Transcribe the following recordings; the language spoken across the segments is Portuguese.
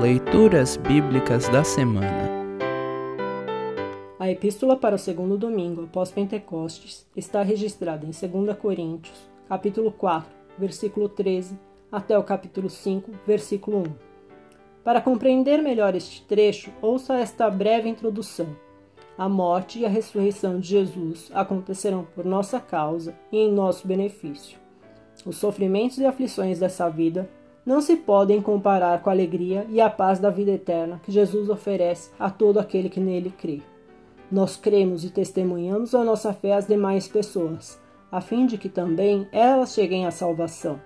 Leituras Bíblicas da Semana A epístola para o segundo domingo após Pentecostes está registrada em 2 Coríntios, capítulo 4, versículo 13, até o capítulo 5, versículo 1. Para compreender melhor este trecho, ouça esta breve introdução. A morte e a ressurreição de Jesus acontecerão por nossa causa e em nosso benefício. Os sofrimentos e aflições dessa vida não se podem comparar com a alegria e a paz da vida eterna que Jesus oferece a todo aquele que nele crê. Nós cremos e testemunhamos a nossa fé às demais pessoas, a fim de que também elas cheguem à salvação.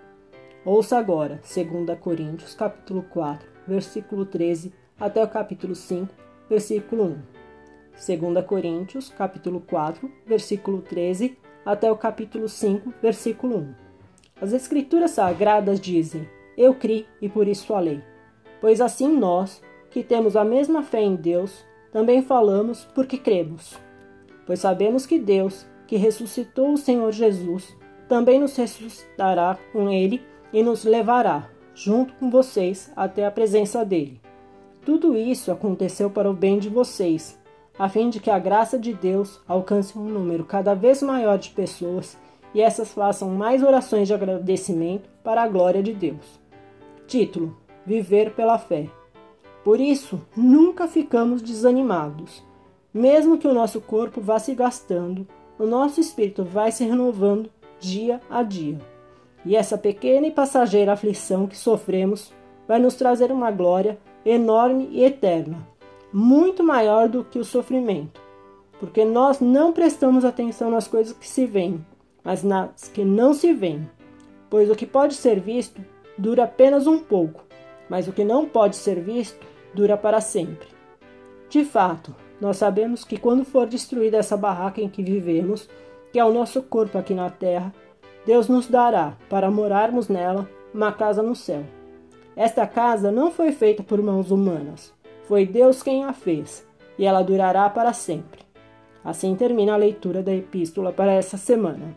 Ouça agora, 2 Coríntios capítulo 4, versículo 13 até o capítulo 5, versículo 1. 2 Coríntios, capítulo 4, versículo 13, até o capítulo 5, versículo 1. As Escrituras Sagradas dizem: Eu criei e por isso falei. Pois assim nós, que temos a mesma fé em Deus, também falamos porque cremos. Pois sabemos que Deus, que ressuscitou o Senhor Jesus, também nos ressuscitará com Ele e nos levará, junto com vocês, até a presença dele. Tudo isso aconteceu para o bem de vocês a fim de que a graça de Deus alcance um número cada vez maior de pessoas e essas façam mais orações de agradecimento para a glória de Deus. Título: Viver pela fé. Por isso, nunca ficamos desanimados. Mesmo que o nosso corpo vá se gastando, o nosso espírito vai se renovando dia a dia. E essa pequena e passageira aflição que sofremos vai nos trazer uma glória enorme e eterna muito maior do que o sofrimento, porque nós não prestamos atenção nas coisas que se veem, mas nas que não se veem. Pois o que pode ser visto dura apenas um pouco, mas o que não pode ser visto dura para sempre. De fato, nós sabemos que quando for destruída essa barraca em que vivemos, que é o nosso corpo aqui na terra, Deus nos dará, para morarmos nela, uma casa no céu. Esta casa não foi feita por mãos humanas, foi Deus quem a fez, e ela durará para sempre. Assim termina a leitura da epístola para essa semana.